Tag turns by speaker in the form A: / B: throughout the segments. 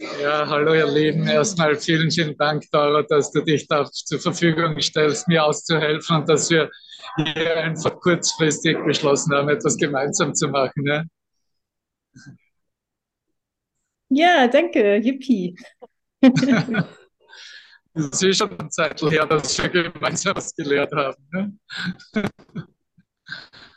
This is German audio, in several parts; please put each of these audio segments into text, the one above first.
A: Ja, hallo ihr Lieben. Erstmal vielen, vielen Dank, Dora, dass du dich da zur Verfügung stellst, mir auszuhelfen und dass wir hier einfach kurzfristig beschlossen haben, etwas gemeinsam zu machen. Ja,
B: Ja, danke, Yippie.
A: Es ist schon eine Zeit her, dass wir gemeinsam was gelehrt haben. Ne?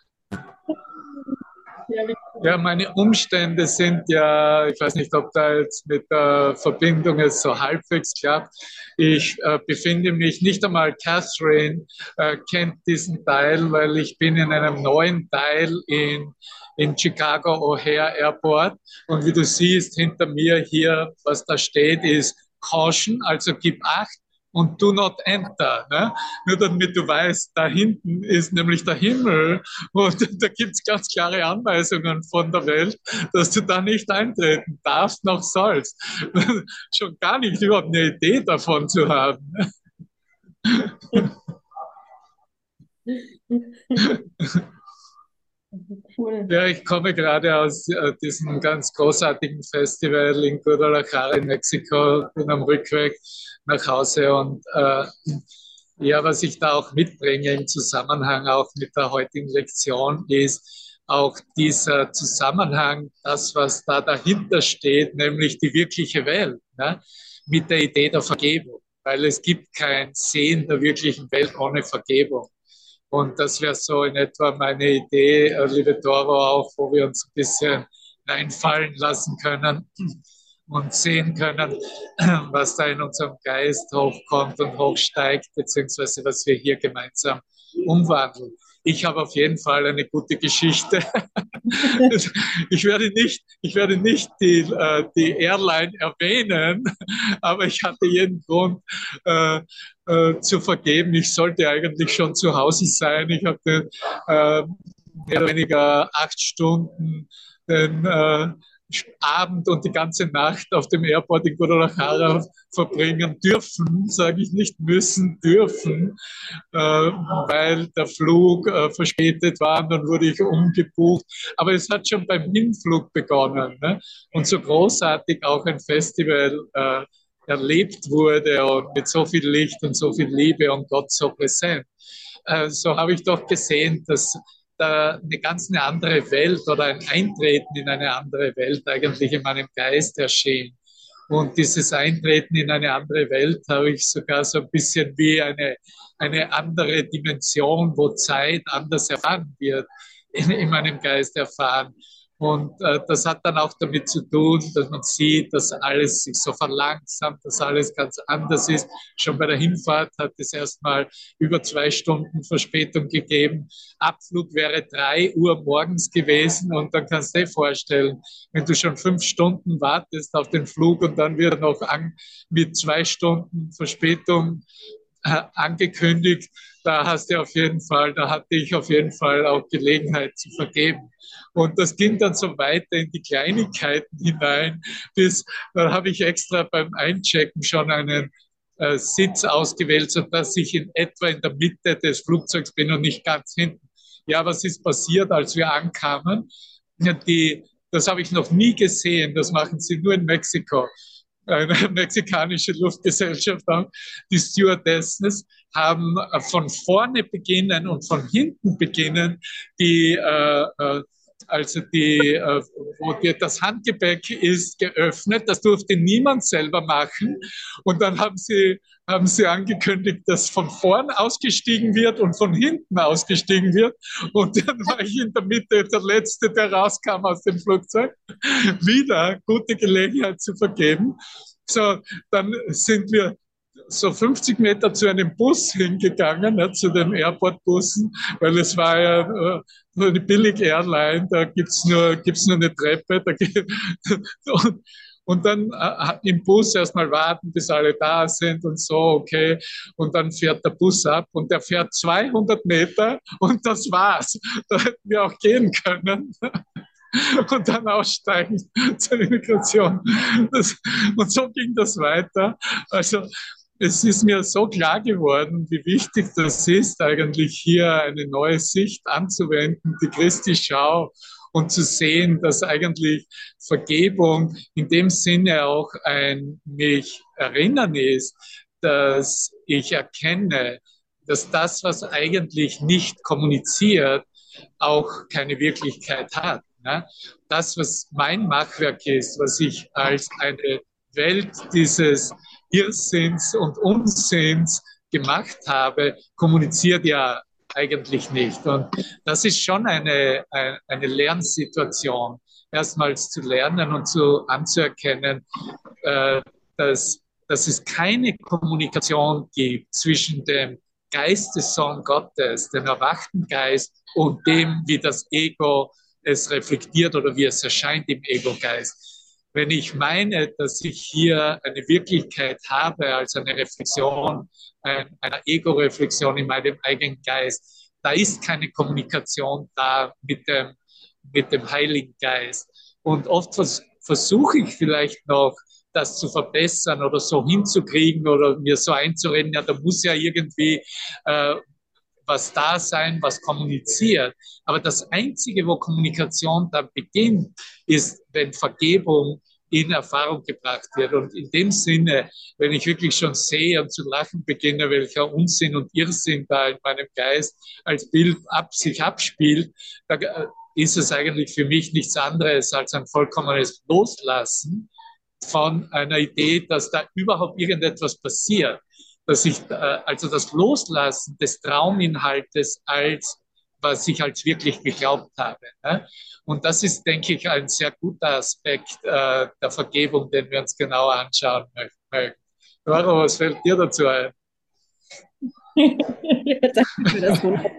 B: Ja,
A: meine Umstände sind ja, ich weiß nicht, ob da jetzt mit der Verbindung es so halbwegs klappt. Ich äh, befinde mich, nicht einmal Catherine äh, kennt diesen Teil, weil ich bin in einem neuen Teil in, in Chicago O'Hare Airport. Und wie du siehst, hinter mir hier, was da steht, ist Caution, also gib Acht. Und do not enter. Ne? Nur damit du weißt, da hinten ist nämlich der Himmel und da gibt es ganz klare Anweisungen von der Welt, dass du da nicht eintreten darfst noch sollst. Schon gar nicht überhaupt eine Idee davon zu haben.
B: Cool.
A: Ja, ich komme gerade aus äh, diesem ganz großartigen Festival in Guadalajara in Mexiko, bin am Rückweg nach Hause und äh, ja, was ich da auch mitbringe im Zusammenhang auch mit der heutigen Lektion ist auch dieser Zusammenhang, das, was da dahinter steht, nämlich die wirkliche Welt, ne? mit der Idee der Vergebung, weil es gibt kein Sehen der wirklichen Welt ohne Vergebung. Und das wäre so in etwa meine Idee, äh, liebe Doro, auch, wo wir uns ein bisschen reinfallen lassen können und sehen können, was da in unserem Geist hochkommt und hochsteigt, beziehungsweise was wir hier gemeinsam umwandeln. Ich habe auf jeden Fall eine gute Geschichte. Ich werde nicht, ich werde nicht die, äh, die Airline erwähnen, aber ich hatte jeden Grund äh, zu vergeben. Ich sollte eigentlich schon zu Hause sein. Ich hatte äh, mehr oder weniger acht Stunden den äh, Abend und die ganze Nacht auf dem Airport in Guadalajara verbringen dürfen, sage ich nicht müssen, dürfen, äh, weil der Flug äh, verspätet war und dann wurde ich umgebucht. Aber es hat schon beim Hinflug begonnen ne? und so großartig auch ein Festival äh, erlebt wurde und mit so viel Licht und so viel Liebe und Gott so präsent. Äh, so habe ich doch gesehen, dass da eine ganz eine andere Welt oder ein Eintreten in eine andere Welt eigentlich in meinem Geist erschien. Und dieses Eintreten in eine andere Welt habe ich sogar so ein bisschen wie eine, eine andere Dimension, wo Zeit anders erfahren wird, in, in meinem Geist erfahren. Und äh, das hat dann auch damit zu tun, dass man sieht, dass alles sich so verlangsamt, dass alles ganz anders ist. Schon bei der Hinfahrt hat es erstmal über zwei Stunden Verspätung gegeben. Abflug wäre drei Uhr morgens gewesen und dann kannst du dir vorstellen, wenn du schon fünf Stunden wartest auf den Flug und dann wird noch an, mit zwei Stunden Verspätung angekündigt, da hast du auf jeden Fall, da hatte ich auf jeden Fall auch Gelegenheit zu vergeben. Und das ging dann so weiter in die Kleinigkeiten hinein, bis dann habe ich extra beim Einchecken schon einen äh, Sitz ausgewählt, sodass ich in etwa in der Mitte des Flugzeugs bin und nicht ganz hinten. Ja, was ist passiert, als wir ankamen? Die, das habe ich noch nie gesehen, das machen sie nur in Mexiko eine mexikanische Luftgesellschaft haben, die Stewardessen haben äh, von vorne beginnen und von hinten beginnen die äh, äh, also die, äh, wo dir das Handgepäck ist geöffnet, das durfte niemand selber machen. Und dann haben sie, haben sie angekündigt, dass von vorn ausgestiegen wird und von hinten ausgestiegen wird. Und dann war ich in der Mitte der Letzte, der rauskam aus dem Flugzeug. Wieder gute Gelegenheit zu vergeben. So, dann sind wir so 50 Meter zu einem Bus hingegangen, ne, zu den Airport-Bussen, weil es war ja äh, nur eine Billig-Airline, da gibt's nur, gibt's nur eine Treppe. Da geht, und, und dann äh, im Bus erstmal warten, bis alle da sind und so, okay. Und dann fährt der Bus ab und der fährt 200 Meter und das war's. Da hätten wir auch gehen können und dann aussteigen zur Immigration. Das, und so ging das weiter. Also es ist mir so klar geworden, wie wichtig das ist, eigentlich hier eine neue Sicht anzuwenden, die Christi Schau und zu sehen, dass eigentlich Vergebung in dem Sinne auch ein mich erinnern ist, dass ich erkenne, dass das, was eigentlich nicht kommuniziert, auch keine Wirklichkeit hat. Ne? Das, was mein Machwerk ist, was ich als eine Welt dieses Irrsinns und Unsinns gemacht habe, kommuniziert ja eigentlich nicht. Und das ist schon eine, eine Lernsituation, erstmals zu lernen und zu anzuerkennen, äh, dass, dass es keine Kommunikation gibt zwischen dem Geistessohn Gottes, dem erwachten Geist und dem, wie das Ego es reflektiert oder wie es erscheint im Ego-Geist. Wenn ich meine, dass ich hier eine Wirklichkeit habe als eine Reflexion, ein, einer Ego-Reflexion in meinem eigenen Geist, da ist keine Kommunikation da mit dem, mit dem Heiligen Geist. Und oft vers versuche ich vielleicht noch, das zu verbessern oder so hinzukriegen oder mir so einzureden, ja, da muss ja irgendwie äh, was da sein, was kommuniziert. Aber das Einzige, wo Kommunikation dann beginnt, ist, wenn Vergebung in Erfahrung gebracht wird. Und in dem Sinne, wenn ich wirklich schon sehe und zu lachen beginne, welcher Unsinn und Irrsinn da in meinem Geist als Bild ab, sich abspielt, da äh, ist es eigentlich für mich nichts anderes als ein vollkommenes Loslassen von einer Idee, dass da überhaupt irgendetwas passiert dass ich äh, also das Loslassen des Trauminhaltes als was ich als wirklich geglaubt habe. Und das ist, denke ich, ein sehr guter Aspekt äh, der Vergebung, den wir uns genauer anschauen möchten. Doro, was fällt dir dazu ein?
B: Danke für das Wunderbar.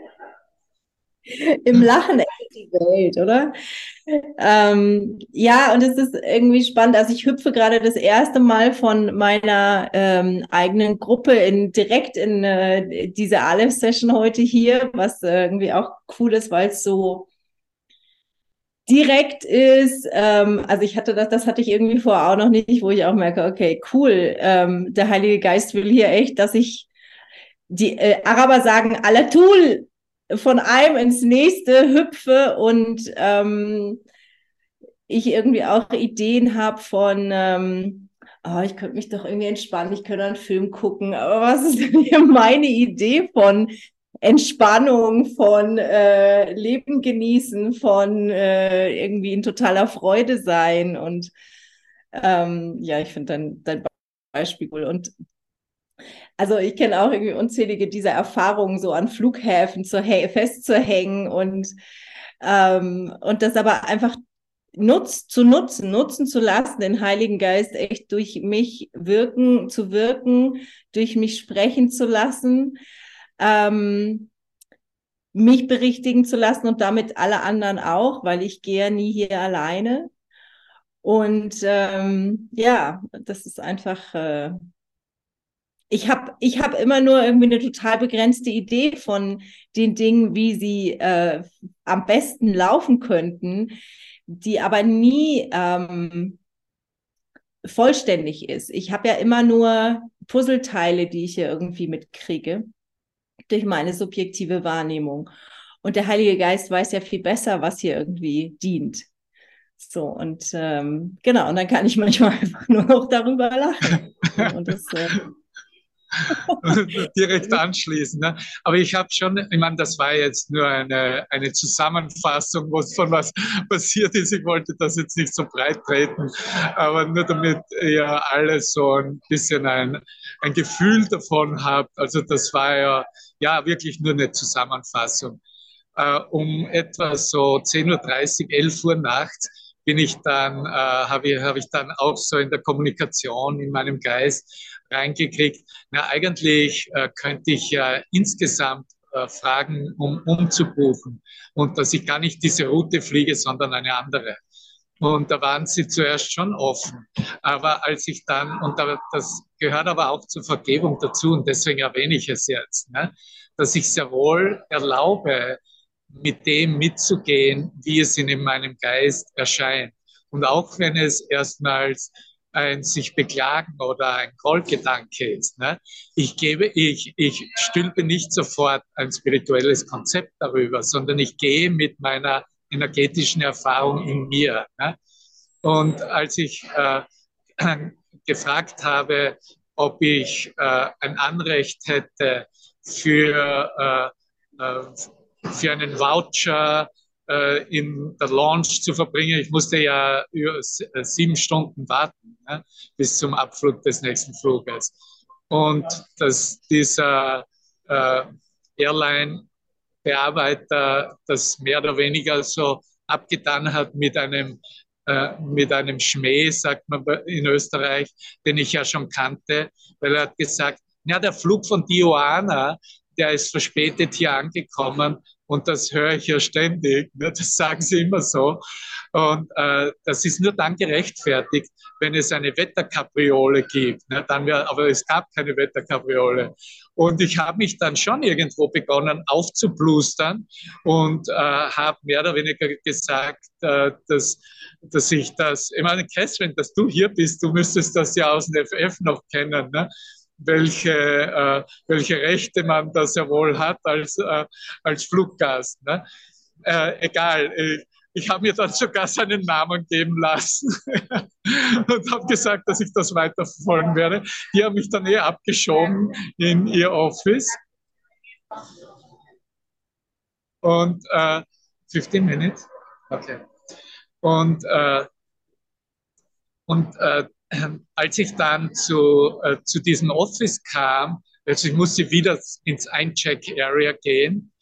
B: Im Lachen endet die Welt, oder? Ähm, ja, und es ist irgendwie spannend. Also ich hüpfe gerade das erste Mal von meiner ähm, eigenen Gruppe in direkt in äh, diese Aleph-Session heute hier, was äh, irgendwie auch cool ist, weil es so direkt ist. Ähm, also ich hatte das, das hatte ich irgendwie vorher auch noch nicht, wo ich auch merke, okay, cool, ähm, der Heilige Geist will hier echt, dass ich die äh, Araber sagen, Alatul, von einem ins nächste hüpfe und ähm, ich irgendwie auch Ideen habe von, ähm, oh, ich könnte mich doch irgendwie entspannen, ich könnte einen Film gucken, aber was ist denn hier meine Idee von Entspannung, von äh, Leben genießen, von äh, irgendwie in totaler Freude sein? Und ähm, ja, ich finde dein, dein Beispiel cool. Und also ich kenne auch irgendwie unzählige dieser Erfahrungen, so an Flughäfen zu festzuhängen und, ähm, und das aber einfach nutz, zu nutzen, nutzen zu lassen, den Heiligen Geist echt durch mich wirken, zu wirken, durch mich sprechen zu lassen, ähm, mich berichtigen zu lassen und damit alle anderen auch, weil ich gehe ja nie hier alleine. Und ähm, ja, das ist einfach äh, ich habe ich hab immer nur irgendwie eine total begrenzte Idee von den Dingen, wie sie äh, am besten laufen könnten, die aber nie ähm, vollständig ist. Ich habe ja immer nur Puzzleteile, die ich hier irgendwie mitkriege durch meine subjektive Wahrnehmung. Und der Heilige Geist weiß ja viel besser, was hier irgendwie dient. So, und ähm, genau, und dann kann ich manchmal einfach nur noch darüber lachen. Und das, äh,
A: direkt anschließen. Ne? Aber ich habe schon, ich meine, das war jetzt nur eine, eine Zusammenfassung, was von was passiert ist. Ich wollte das jetzt nicht so breit treten, aber nur damit ihr alle so ein bisschen ein, ein Gefühl davon habt. Also das war ja, ja wirklich nur eine Zusammenfassung. Uh, um etwa so 10.30 Uhr, 11 Uhr nachts bin ich dann, äh, habe ich, hab ich dann auch so in der Kommunikation in meinem Geist reingekriegt. Na, eigentlich äh, könnte ich ja insgesamt äh, fragen, um umzubuchen und dass ich gar nicht diese Route fliege, sondern eine andere. Und da waren sie zuerst schon offen. Aber als ich dann, und das gehört aber auch zur Vergebung dazu, und deswegen erwähne ich es jetzt, ne, dass ich sehr wohl erlaube, mit dem mitzugehen, wie es in meinem Geist erscheint. Und auch wenn es erstmals ein sich beklagen oder ein Grollgedanke ist. Ne? Ich gebe, ich, ich stülpe nicht sofort ein spirituelles Konzept darüber, sondern ich gehe mit meiner energetischen Erfahrung in mir. Ne? Und als ich äh, gefragt habe, ob ich äh, ein Anrecht hätte für, äh, äh für einen Voucher in der Launch zu verbringen. Ich musste ja über äh, sieben Stunden warten ne, bis zum Abflug des nächsten Fluges. Und dass dieser äh, Airline-Bearbeiter das mehr oder weniger so abgetan hat mit einem äh, mit einem Schmäh, sagt man in Österreich, den ich ja schon kannte, weil er hat gesagt, ja, der Flug von Diana, der ist verspätet hier angekommen und das höre ich ja ständig. Ne? Das sagen sie immer so. Und äh, das ist nur dann gerechtfertigt, wenn es eine Wetterkapriole gibt. Ne? Dann wär, aber es gab keine Wetterkapriole. Und ich habe mich dann schon irgendwo begonnen aufzublustern und äh, habe mehr oder weniger gesagt, äh, dass, dass ich das, ich meine, Catherine, dass du hier bist, du müsstest das ja aus dem FF noch kennen. Ne? Welche, äh, welche Rechte man da sehr wohl hat als, äh, als Fluggast. Ne? Äh, egal, ich, ich habe mir dann sogar seinen Namen geben lassen und habe gesagt, dass ich das weiterverfolgen werde. Die haben mich dann eh abgeschoben in ihr Office. Und äh, 15 Minutes? Okay. Und, äh, und äh, als ich dann zu, äh, zu diesem Office kam, also ich musste wieder ins Eincheck-Area gehen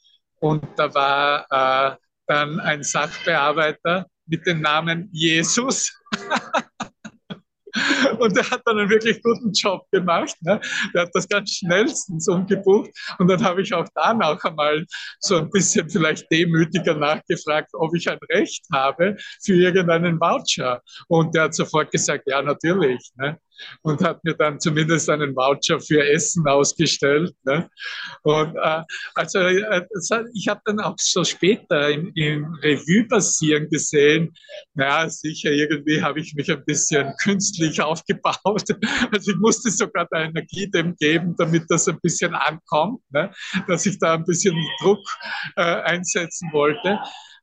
A: und da war äh, dann ein Sachbearbeiter mit dem Namen Jesus. Und der hat dann einen wirklich guten Job gemacht. Ne? Der hat das ganz schnellstens umgebucht. Und dann habe ich auch da noch einmal so ein bisschen vielleicht demütiger nachgefragt, ob ich ein Recht habe für irgendeinen Voucher. Und der hat sofort gesagt, ja, natürlich. Ne? und hat mir dann zumindest einen Voucher für Essen ausgestellt. Ne? Und äh, also äh, ich habe dann auch so später im, im Revue passieren gesehen, naja, sicher, irgendwie habe ich mich ein bisschen künstlich aufgebaut. Also ich musste sogar da Energie dem geben, damit das ein bisschen ankommt, ne? dass ich da ein bisschen Druck äh, einsetzen wollte.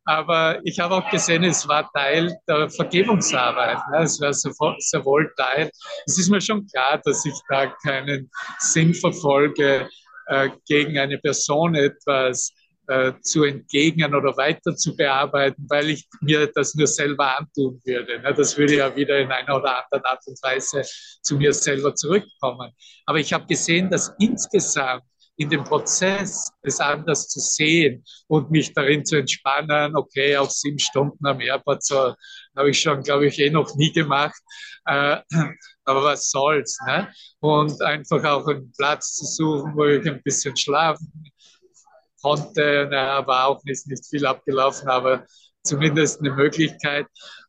A: Aber ich habe auch gesehen, es war Teil der Vergebungsarbeit. Ne? Es war sehr wohl Teil. Es ist mir schon klar, dass ich da keinen Sinn verfolge, äh, gegen eine Person etwas äh, zu entgegnen oder weiter zu bearbeiten, weil ich mir das nur selber antun würde. Ne? Das würde ja wieder in einer oder anderen Art und Weise zu mir selber zurückkommen. Aber ich habe gesehen, dass insgesamt in dem Prozess, es anders zu sehen und mich darin zu entspannen, okay, auch sieben Stunden am Airport, so habe ich schon, glaube ich, eh noch nie gemacht. Äh, aber was soll's, ne? Und einfach auch einen Platz zu suchen, wo ich ein bisschen schlafen konnte, na, aber auch nicht, nicht viel abgelaufen, aber zumindest eine Möglichkeit.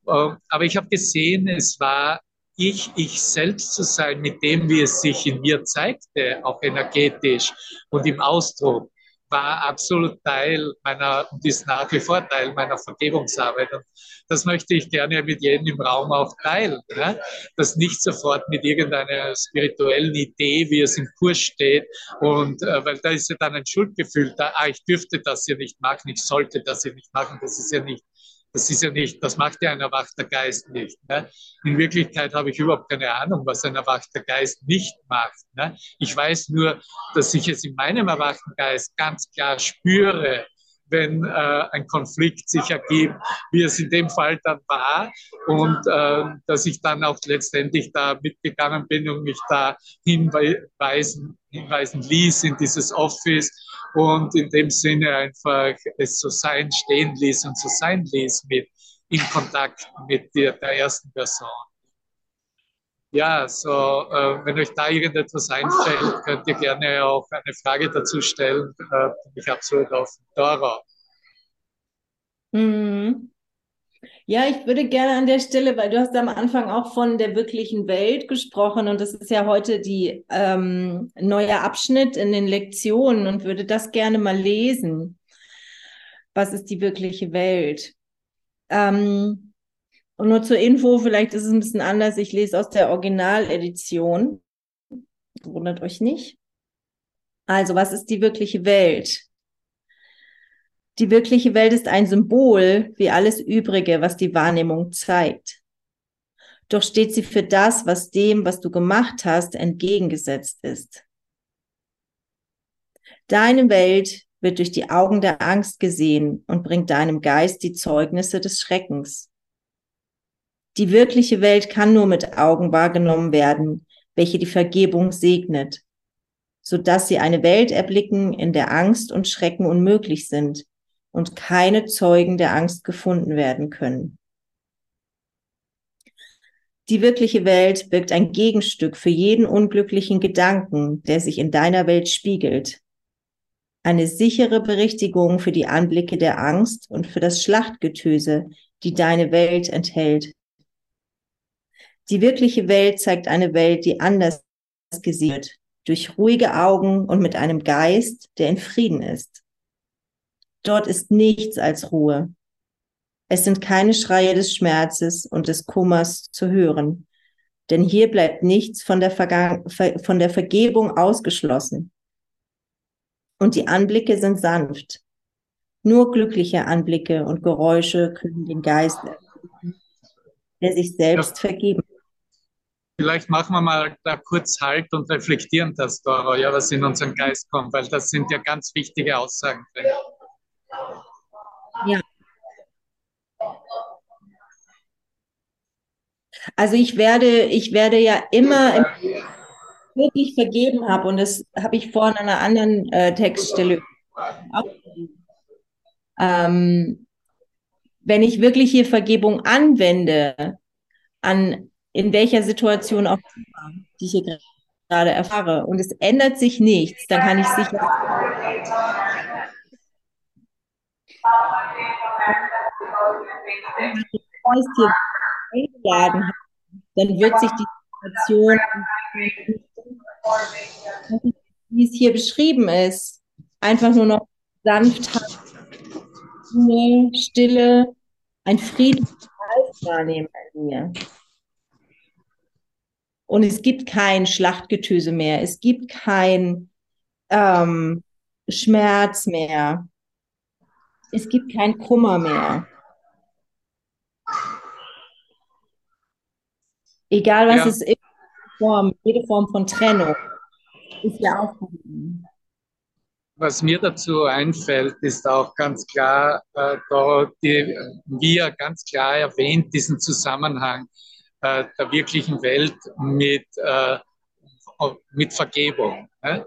A: Ähm, aber ich habe gesehen, es war ich, ich selbst zu sein, mit dem, wie es sich in mir zeigte, auch energetisch und im Ausdruck, war absolut Teil meiner und ist nach wie vor Teil meiner Vergebungsarbeit. Und das möchte ich gerne mit jedem im Raum auch teilen. Ne? Das nicht sofort mit irgendeiner spirituellen Idee, wie es im Kurs steht. Und äh, weil da ist ja dann ein Schuldgefühl da, ah, ich dürfte das ja nicht machen, ich sollte das ja nicht machen, das ist ja nicht das ist ja nicht, das macht ja ein erwachter Geist nicht. Ne? In Wirklichkeit habe ich überhaupt keine Ahnung, was ein erwachter Geist nicht macht. Ne? Ich weiß nur, dass ich es in meinem erwachten Geist ganz klar spüre, wenn äh, ein Konflikt sich ergibt, wie es in dem Fall dann war und äh, dass ich dann auch letztendlich da mitgegangen bin und mich da hinweisen, hinweisen ließ in dieses Office und in dem Sinne einfach es so sein stehen ließ und so sein ließ mit in Kontakt mit der, der ersten Person. Ja, so, äh, wenn euch da irgendetwas einfällt, könnt ihr gerne auch eine Frage dazu stellen. Äh, ich absolut offen. Dora.
B: Mhm. Ja, ich würde gerne an der Stelle, weil du hast am Anfang auch von der wirklichen Welt gesprochen und das ist ja heute die ähm, neue Abschnitt in den Lektionen und würde das gerne mal lesen. Was ist die wirkliche Welt? Ähm, und nur zur Info, vielleicht ist es ein bisschen anders. Ich lese aus der Originaledition. Wundert euch nicht. Also, was ist die wirkliche Welt? Die wirkliche Welt ist ein Symbol wie alles Übrige, was die Wahrnehmung zeigt. Doch steht sie für das, was dem, was du gemacht hast, entgegengesetzt ist. Deine Welt wird durch die Augen der Angst gesehen und bringt deinem Geist die Zeugnisse des Schreckens. Die wirkliche Welt kann nur mit Augen wahrgenommen werden, welche die Vergebung segnet, so dass sie eine Welt erblicken, in der Angst und Schrecken unmöglich sind und keine Zeugen der Angst gefunden werden können. Die wirkliche Welt birgt ein Gegenstück für jeden unglücklichen Gedanken, der sich in deiner Welt spiegelt. Eine sichere Berichtigung für die Anblicke der Angst und für das Schlachtgetöse, die deine Welt enthält. Die wirkliche Welt zeigt eine Welt, die anders gesehen wird, durch ruhige Augen und mit einem Geist, der in Frieden ist. Dort ist nichts als Ruhe. Es sind keine Schreie des Schmerzes und des Kummers zu hören, denn hier bleibt nichts von der, von der Vergebung ausgeschlossen. Und die Anblicke sind sanft. Nur glückliche Anblicke und Geräusche können den Geist, der sich selbst ja. vergeben
A: Vielleicht machen wir mal da kurz Halt und reflektieren das, Doro, ja, was in unseren Geist kommt, weil das sind ja ganz wichtige Aussagen.
B: Ja. Also ich werde, ich werde ja immer wirklich vergeben habe und das habe ich vorhin an einer anderen äh, Textstelle auch ähm, wenn ich wirklich hier Vergebung anwende an in welcher Situation auch die ich hier gerade erfahre und es ändert sich nichts, dann kann ich sicher eingeladen dann wird sich die Situation, wie es hier beschrieben ist, einfach nur noch sanft, Stille, ein friedliches wahrnehmen an mir. Und es gibt kein Schlachtgetöse mehr. Es gibt kein ähm, Schmerz mehr. Es gibt kein Kummer mehr. Egal was ja. es ist, Form, jede Form von Trennung ist ja auch.
A: Was mir dazu einfällt, ist auch ganz klar, äh, da die, wie er ganz klar erwähnt, diesen Zusammenhang äh, der wirklichen Welt mit, äh, mit Vergebung. Ne?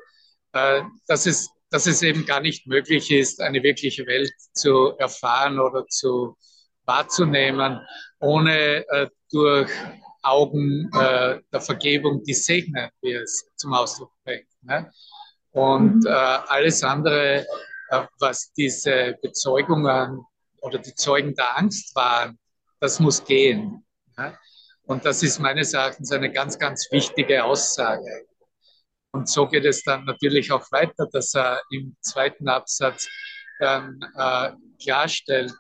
A: Äh, dass, es, dass es eben gar nicht möglich ist, eine wirkliche Welt zu erfahren oder zu wahrzunehmen, ohne äh, durch Augen äh, der Vergebung die segnen, wie es zum Ausdruck bringt. Ne? Und mhm. äh, alles andere, was diese Bezeugungen oder die Zeugen der Angst waren, das muss gehen. Ne? Und das ist meines Erachtens eine ganz, ganz wichtige Aussage. Und so geht es dann natürlich auch weiter, dass er im zweiten Absatz dann äh, klarstellt,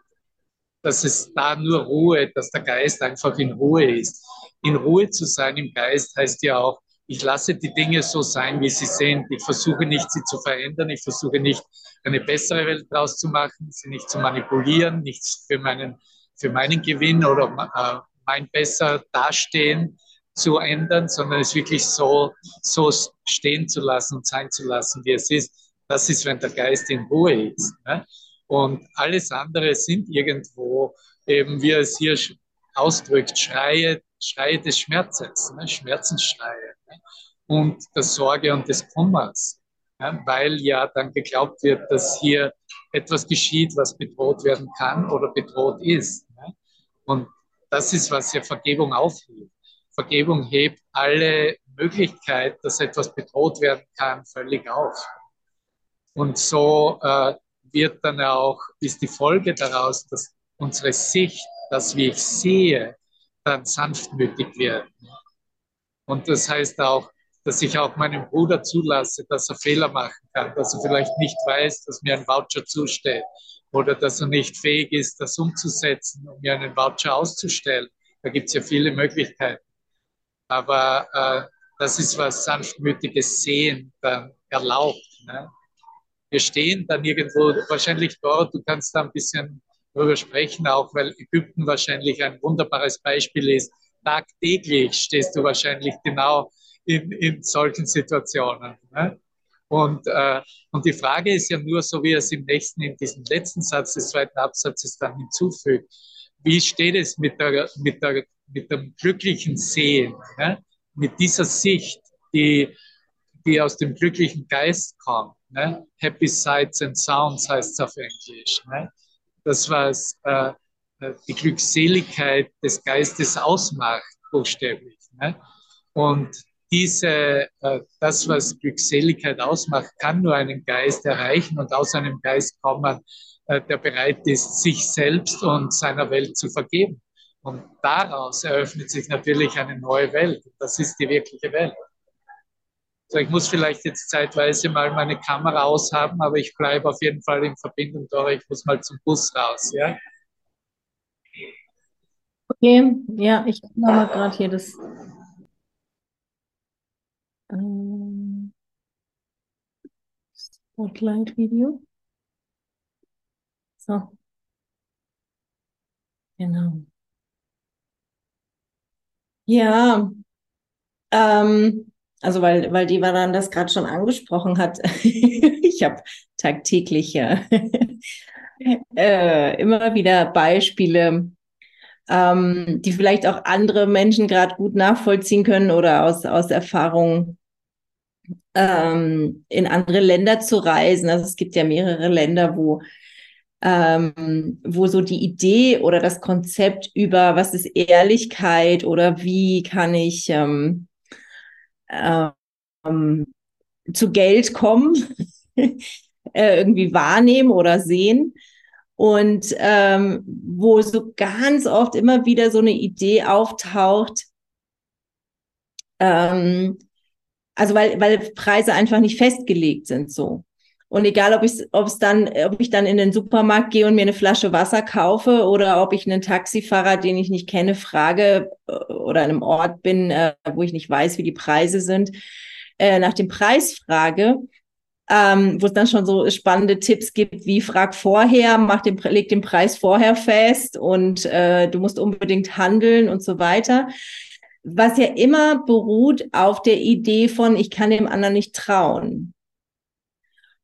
A: dass es da nur Ruhe, dass der Geist einfach in Ruhe ist. In Ruhe zu sein im Geist heißt ja auch, ich lasse die Dinge so sein, wie sie sind. Ich versuche nicht, sie zu verändern. Ich versuche nicht, eine bessere Welt draus zu machen, sie nicht zu manipulieren, nichts für meinen, für meinen Gewinn oder äh, mein besser dastehen zu ändern, sondern es wirklich so, so stehen zu lassen und sein zu lassen, wie es ist. Das ist, wenn der Geist in Ruhe ist. Ne? Und alles andere sind irgendwo, eben wie es hier ausdrückt, Schreie, Schreie des Schmerzes, ne? Schmerzensschreie ne? und der Sorge und des Kummers, ne? weil ja dann geglaubt wird, dass hier etwas geschieht, was bedroht werden kann oder bedroht ist. Ne? Und das ist, was ja Vergebung aufhebt. Vergebung hebt alle Möglichkeit, dass etwas bedroht werden kann, völlig auf. Und so äh, wird dann auch, ist die Folge daraus, dass unsere Sicht, das wie ich sehe, dann sanftmütig wird. Und das heißt auch, dass ich auch meinem Bruder zulasse, dass er Fehler machen kann, dass er vielleicht nicht weiß, dass mir ein Voucher zusteht oder dass er nicht fähig ist, das umzusetzen, um mir einen Voucher auszustellen. Da gibt es ja viele Möglichkeiten. Aber äh, das ist, was sanftmütiges Sehen dann erlaubt. Ne? wir stehen dann irgendwo, wahrscheinlich dort, du kannst da ein bisschen darüber sprechen, auch weil Ägypten wahrscheinlich ein wunderbares Beispiel ist. Tagtäglich stehst du wahrscheinlich genau in, in solchen Situationen. Ne? Und, äh, und die Frage ist ja nur, so wie er es im nächsten, in diesem letzten Satz des zweiten Absatzes dann hinzufügt, wie steht es mit, der, mit, der, mit dem glücklichen Sehen, ne? mit dieser Sicht, die, die aus dem glücklichen Geist kommt. Ne? Happy Sights and Sounds heißt es auf Englisch. Ne? Das, was äh, die Glückseligkeit des Geistes ausmacht, buchstäblich. Ne? Und diese, äh, das, was Glückseligkeit ausmacht, kann nur einen Geist erreichen und aus einem Geist kommen, äh, der bereit ist, sich selbst und seiner Welt zu vergeben. Und daraus eröffnet sich natürlich eine neue Welt. Das ist die wirkliche Welt. So, ich muss vielleicht jetzt zeitweise mal meine Kamera aushaben, aber ich bleibe auf jeden Fall in Verbindung, Dora. Ich muss mal zum Bus raus, ja?
B: Okay, ja, ich mache gerade hier das ähm, Spotlight-Video. So. Genau. Ja, ähm, also weil, weil die Varan das gerade schon angesprochen hat. ich habe tagtäglich ja, äh, immer wieder Beispiele, ähm, die vielleicht auch andere Menschen gerade gut nachvollziehen können oder aus, aus Erfahrung ähm, in andere Länder zu reisen. Also es gibt ja mehrere Länder, wo ähm, wo so die Idee oder das Konzept über was ist Ehrlichkeit oder wie kann ich ähm, ähm, zu Geld kommen, äh, irgendwie wahrnehmen oder sehen. Und ähm, wo so ganz oft immer wieder so eine Idee auftaucht, ähm, also weil, weil Preise einfach nicht festgelegt sind so. Und egal, ob ich, ob es dann, ob ich dann in den Supermarkt gehe und mir eine Flasche Wasser kaufe oder ob ich einen Taxifahrer, den ich nicht kenne, frage äh, oder an einem Ort bin, äh, wo ich nicht weiß, wie die Preise sind, äh, nach dem Preis frage, ähm, wo es dann schon so spannende Tipps gibt, wie frag vorher, mach den, leg den Preis vorher fest und äh, du musst unbedingt handeln und so weiter. Was ja immer beruht auf der Idee von, ich kann dem anderen nicht trauen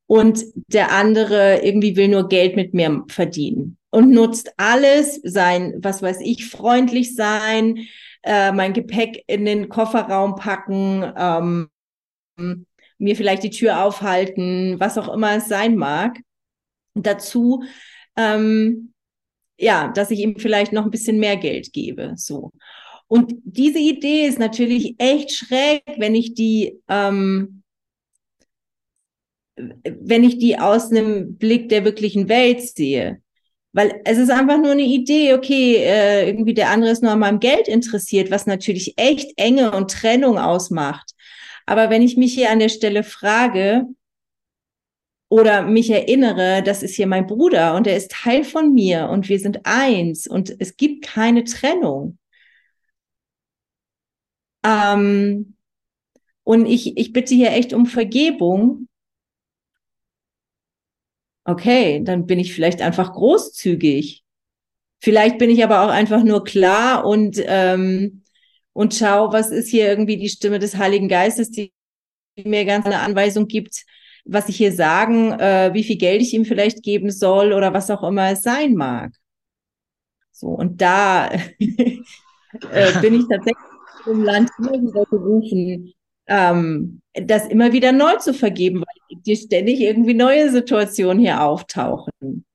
B: und der andere irgendwie will nur Geld mit mir verdienen und nutzt alles, sein, was weiß ich, freundlich sein, äh, mein Gepäck in den Kofferraum packen, ähm, mir vielleicht die Tür aufhalten, was auch immer es sein mag. Dazu, ähm, ja, dass ich ihm vielleicht noch ein bisschen mehr Geld gebe, so. Und diese Idee ist natürlich echt schräg, wenn ich die ähm, wenn ich die aus einem Blick der wirklichen Welt sehe. Weil es ist einfach nur eine Idee, okay, äh, irgendwie der andere ist nur an meinem Geld interessiert, was natürlich echt Enge und Trennung ausmacht. Aber wenn ich mich hier an der Stelle frage oder mich erinnere, das ist hier mein Bruder und er ist Teil von mir und wir sind eins und es gibt keine Trennung. Ähm, und ich, ich bitte hier echt um Vergebung, okay, dann bin ich vielleicht einfach großzügig. Vielleicht bin ich aber auch einfach nur klar und, ähm, und schau, was ist hier irgendwie die Stimme des Heiligen Geistes, die mir ganz eine Anweisung gibt, was ich hier sagen, äh, wie viel Geld ich ihm vielleicht geben soll oder was auch immer es sein mag. So, und da äh, bin ich tatsächlich im Land wieder gerufen, ähm, das immer wieder neu zu vergeben, weil dir ständig irgendwie neue Situationen hier auftauchen.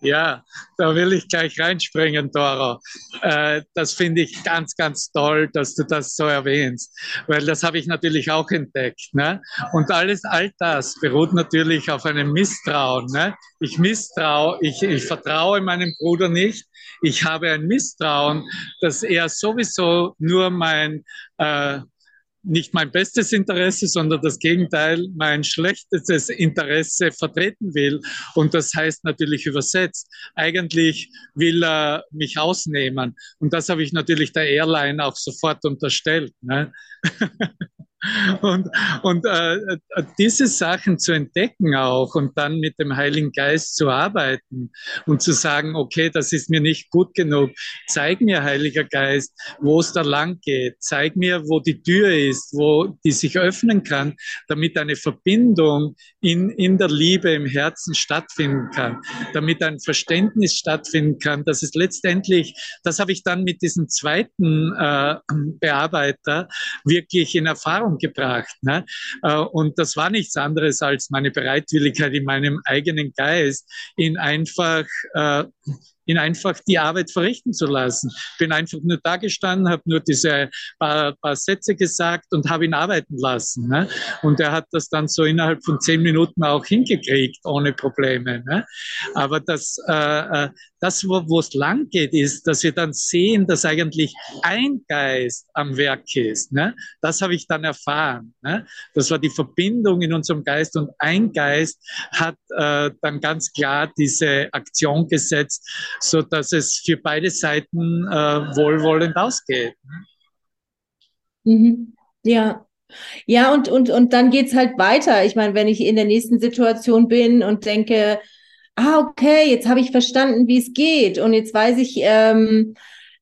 A: Ja, da will ich gleich reinspringen, Dora. Äh, das finde ich ganz, ganz toll, dass du das so erwähnst, weil das habe ich natürlich auch entdeckt. Ne? Und alles, all das beruht natürlich auf einem Misstrauen. Ne? Ich misstraue, ich, ich vertraue meinem Bruder nicht. Ich habe ein Misstrauen, dass er sowieso nur mein äh, nicht mein bestes Interesse, sondern das Gegenteil, mein schlechtestes Interesse vertreten will. Und das heißt natürlich übersetzt, eigentlich will er mich ausnehmen. Und das habe ich natürlich der Airline auch sofort unterstellt. Ne? Und, und äh, diese Sachen zu entdecken auch und dann mit dem Heiligen Geist zu arbeiten und zu sagen, okay, das ist mir nicht gut genug. Zeig mir, Heiliger Geist, wo es da lang geht. Zeig mir, wo die Tür ist, wo die sich öffnen kann, damit eine Verbindung in, in der Liebe im Herzen stattfinden kann, damit ein Verständnis stattfinden kann, dass es letztendlich, das habe ich dann mit diesem zweiten äh, Bearbeiter wirklich in Erfahrung gebracht. Ne? Äh, und das war nichts anderes als meine Bereitwilligkeit in meinem eigenen Geist, ihn einfach äh, ihn einfach die Arbeit verrichten zu lassen. Bin einfach nur da gestanden, habe nur diese paar, paar Sätze gesagt und habe ihn arbeiten lassen. Ne? Und er hat das dann so innerhalb von zehn Minuten auch hingekriegt, ohne Probleme. Ne? Aber das, äh, äh das, wo es lang geht, ist, dass wir dann sehen, dass eigentlich ein Geist am Werk ist. Ne? Das habe ich dann erfahren. Ne? Das war die Verbindung in unserem Geist und ein Geist hat äh, dann ganz klar diese Aktion gesetzt, so dass es für beide Seiten äh, wohlwollend ausgeht.
B: Mhm. Ja, ja, und, und, und dann geht's halt weiter. Ich meine, wenn ich in der nächsten Situation bin und denke, ah, okay, jetzt habe ich verstanden, wie es geht. Und jetzt weiß ich, ähm,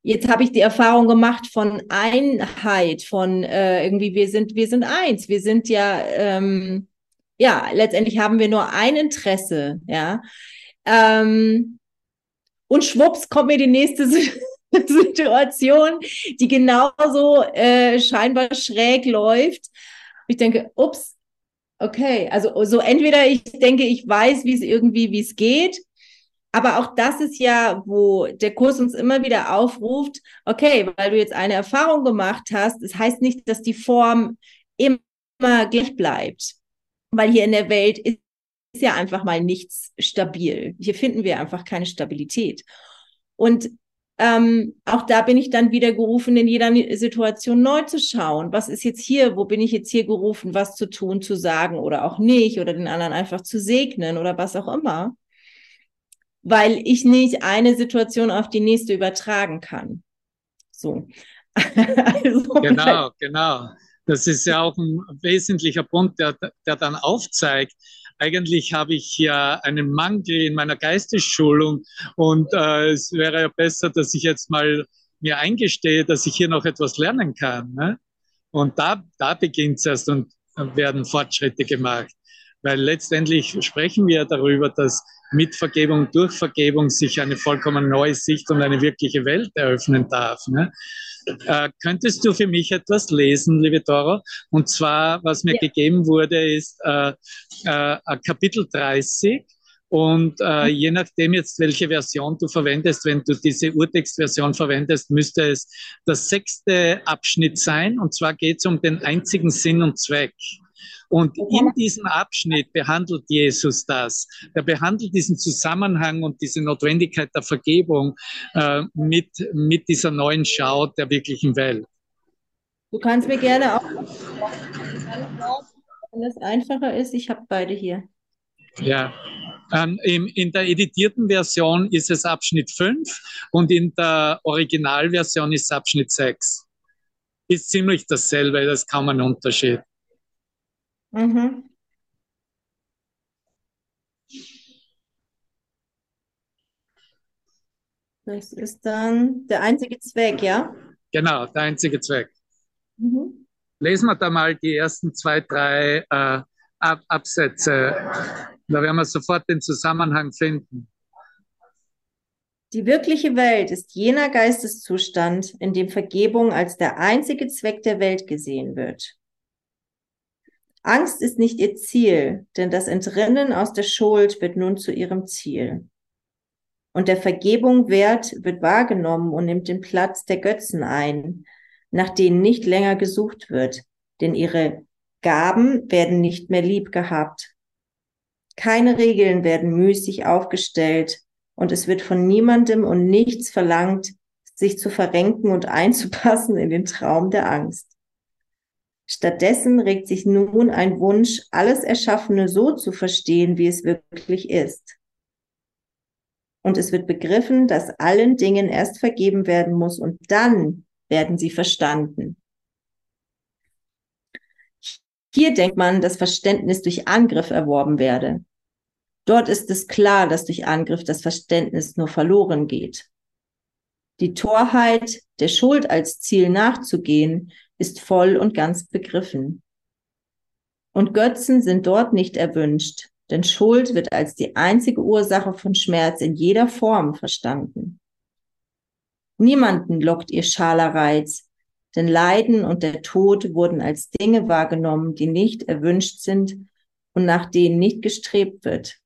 B: jetzt habe ich die Erfahrung gemacht von Einheit, von äh, irgendwie, wir sind, wir sind eins, wir sind ja, ähm, ja, letztendlich haben wir nur ein Interesse, ja. Ähm, und schwupps kommt mir die nächste Situation, die genauso äh, scheinbar schräg läuft. Ich denke, ups, Okay, also so entweder ich denke, ich weiß, wie es irgendwie, wie es geht, aber auch das ist ja, wo der Kurs uns immer wieder aufruft, okay, weil du jetzt eine Erfahrung gemacht hast, das heißt nicht, dass die Form immer gleich bleibt, weil hier in der Welt ist ja einfach mal nichts stabil. Hier finden wir einfach keine Stabilität. Und ähm, auch da bin ich dann wieder gerufen, in jeder Situation neu zu schauen. Was ist jetzt hier? Wo bin ich jetzt hier gerufen, was zu tun, zu sagen oder auch nicht oder den anderen einfach zu segnen oder was auch immer? Weil ich nicht eine Situation auf die nächste übertragen kann. So.
A: also, genau, genau. Das ist ja auch ein wesentlicher Punkt, der, der dann aufzeigt, eigentlich habe ich ja einen Mangel in meiner Geistesschulung und äh, es wäre ja besser, dass ich jetzt mal mir eingestehe, dass ich hier noch etwas lernen kann. Ne? Und da, da beginnt es erst und werden Fortschritte gemacht. Weil letztendlich sprechen wir darüber, dass mit Vergebung, durch Vergebung sich eine vollkommen neue Sicht und eine wirkliche Welt eröffnen darf. Ne? Äh, könntest du für mich etwas lesen, liebe Doro? Und zwar, was mir ja. gegeben wurde, ist äh, äh, Kapitel 30. Und äh, mhm. je nachdem jetzt, welche Version du verwendest, wenn du diese Urtextversion verwendest, müsste es das sechste Abschnitt sein. Und zwar geht es um den einzigen Sinn und Zweck. Und in diesem Abschnitt behandelt Jesus das. Er behandelt diesen Zusammenhang und diese Notwendigkeit der Vergebung äh, mit, mit dieser neuen Schau der wirklichen Welt.
B: Du kannst mir gerne auch, wenn das einfacher ist, ich habe beide hier.
A: Ja, ähm, in, in der editierten Version ist es Abschnitt 5 und in der Originalversion ist es Abschnitt 6. Ist ziemlich dasselbe, das ist kaum ein Unterschied. Mhm.
B: Das ist dann der einzige Zweck, ja?
A: Genau, der einzige Zweck. Mhm. Lesen wir da mal die ersten zwei, drei äh, Ab Absätze. Da werden wir sofort den Zusammenhang finden.
B: Die wirkliche Welt ist jener Geisteszustand, in dem Vergebung als der einzige Zweck der Welt gesehen wird. Angst ist nicht ihr Ziel, denn das Entrinnen aus der Schuld wird nun zu ihrem Ziel. Und der Vergebung Wert wird wahrgenommen und nimmt den Platz der Götzen ein, nach denen nicht länger gesucht wird, denn ihre Gaben werden nicht mehr lieb gehabt. Keine Regeln werden müßig aufgestellt und es wird von niemandem und nichts verlangt, sich zu verrenken und einzupassen in den Traum der Angst. Stattdessen regt sich nun ein Wunsch, alles Erschaffene so zu verstehen, wie es wirklich ist. Und es wird begriffen, dass allen Dingen erst vergeben werden muss und dann werden sie verstanden. Hier denkt man, dass Verständnis durch Angriff erworben werde. Dort ist es klar, dass durch Angriff das Verständnis nur verloren geht. Die Torheit, der Schuld als Ziel nachzugehen, ist voll und ganz begriffen. Und Götzen sind dort nicht erwünscht, denn Schuld wird als die einzige Ursache von Schmerz in jeder Form verstanden. Niemanden lockt ihr schaler Reiz, denn Leiden und der Tod wurden als Dinge wahrgenommen, die nicht erwünscht sind und nach denen nicht gestrebt wird.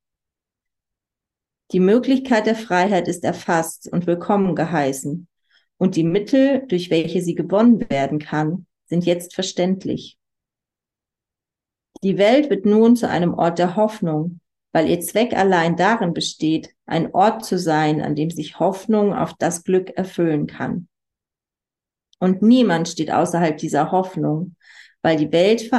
B: Die Möglichkeit der Freiheit ist erfasst und willkommen geheißen, und die Mittel, durch welche sie gewonnen werden kann, sind jetzt verständlich. Die Welt wird nun zu einem Ort der Hoffnung, weil ihr Zweck allein darin besteht, ein Ort zu sein, an dem sich Hoffnung auf das Glück erfüllen kann. Und niemand steht außerhalb dieser Hoffnung, weil die Welt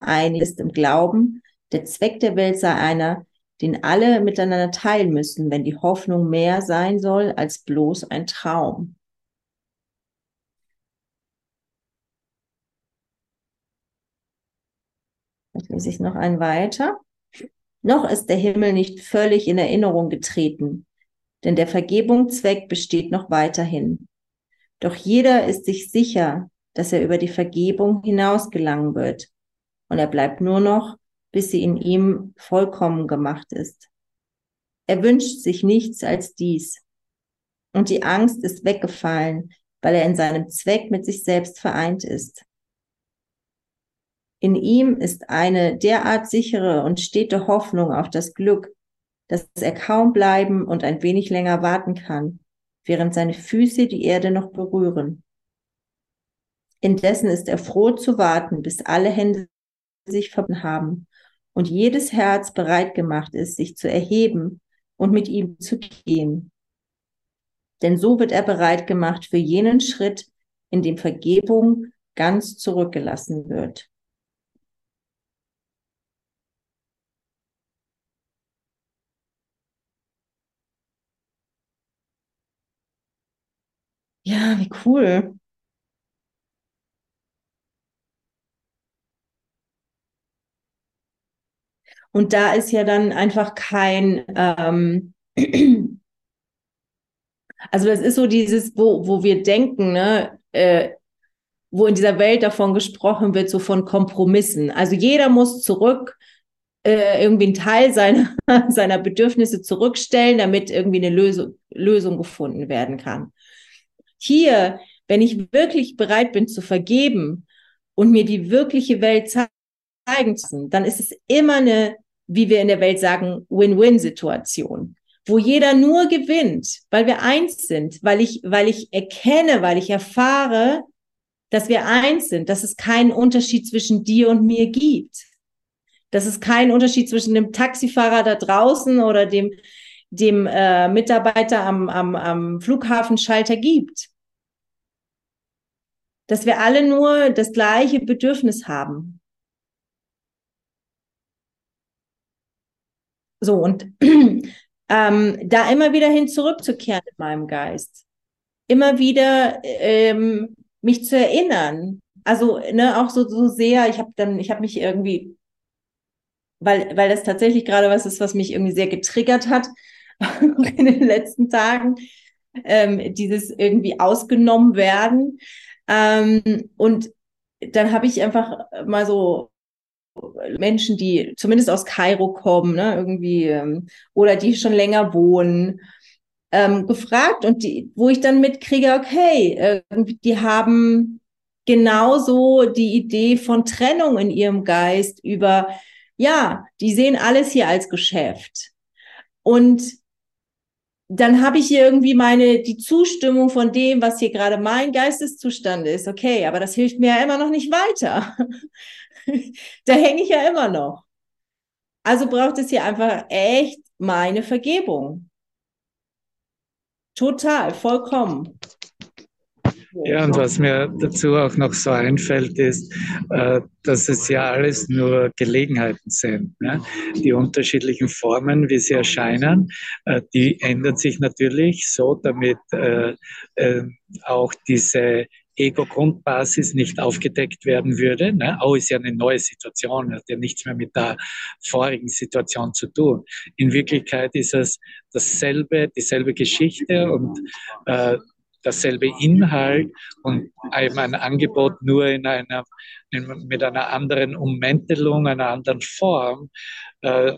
B: vereinigt ist im Glauben, der Zweck der Welt sei einer, den alle miteinander teilen müssen, wenn die Hoffnung mehr sein soll als bloß ein Traum. Jetzt lese ich noch einen weiter. Noch ist der Himmel nicht völlig in Erinnerung getreten, denn der Vergebungszweck besteht noch weiterhin. Doch jeder ist sich sicher, dass er über die Vergebung hinaus gelangen wird. Und er bleibt nur noch, bis sie in ihm vollkommen gemacht ist. Er wünscht sich nichts als dies. Und die Angst ist weggefallen, weil er in seinem Zweck mit sich selbst vereint ist. In ihm ist eine derart sichere und stete Hoffnung auf das Glück, dass er kaum bleiben und ein wenig länger warten kann, während seine Füße die Erde noch berühren. Indessen ist er froh zu warten, bis alle Hände sich verbunden haben und jedes Herz bereit gemacht ist, sich zu erheben und mit ihm zu gehen. Denn so wird er bereit gemacht für jenen Schritt, in dem Vergebung ganz zurückgelassen wird. Ja, wie cool. Und da ist ja dann einfach kein, ähm, also das ist so dieses, wo, wo wir denken, ne, äh, wo in dieser Welt davon gesprochen wird, so von Kompromissen. Also jeder muss zurück äh, irgendwie einen Teil seiner, seiner Bedürfnisse zurückstellen, damit irgendwie eine Lösung, Lösung gefunden werden kann. Hier, wenn ich wirklich bereit bin zu vergeben und mir die wirkliche Welt zeigen zu, dann ist es immer eine, wie wir in der Welt sagen, Win-Win-Situation, wo jeder nur gewinnt, weil wir eins sind, weil ich, weil ich erkenne, weil ich erfahre, dass wir eins sind, dass es keinen Unterschied zwischen dir und mir gibt. Dass es keinen Unterschied zwischen dem Taxifahrer da draußen oder dem dem äh, Mitarbeiter am, am, am Flughafenschalter gibt. Dass wir alle nur das gleiche Bedürfnis haben. So, und ähm, da immer wieder hin zurückzukehren in meinem Geist. Immer wieder ähm, mich zu erinnern. Also, ne, auch so, so sehr, ich habe dann, ich habe mich irgendwie, weil, weil das tatsächlich gerade was ist, was mich irgendwie sehr getriggert hat, in den letzten Tagen, ähm, dieses irgendwie ausgenommen werden. Ähm, und dann habe ich einfach mal so Menschen, die zumindest aus Kairo kommen, ne, irgendwie, ähm, oder die schon länger wohnen, ähm, gefragt und die, wo ich dann mitkriege, okay, äh, die haben genauso die Idee von Trennung in ihrem Geist über, ja, die sehen alles hier als Geschäft. Und dann habe ich hier irgendwie meine, die Zustimmung von dem, was hier gerade mein Geisteszustand ist. Okay, aber das hilft mir ja immer noch nicht weiter. da hänge ich ja immer noch. Also braucht es hier einfach echt meine Vergebung. Total, vollkommen.
A: Ja, und was mir dazu auch noch so einfällt, ist, äh, dass es ja alles nur Gelegenheiten sind. Ne? Die unterschiedlichen Formen, wie sie erscheinen, äh, die ändern sich natürlich so, damit äh, auch diese Ego-Grundbasis nicht aufgedeckt werden würde. Ne? Au ist ja eine neue Situation, hat ja nichts mehr mit der vorigen Situation zu tun. In Wirklichkeit ist es dasselbe, dieselbe Geschichte und äh, dasselbe Inhalt und eben ein Angebot nur in einer, in, mit einer anderen Ummäntelung, einer anderen Form, äh,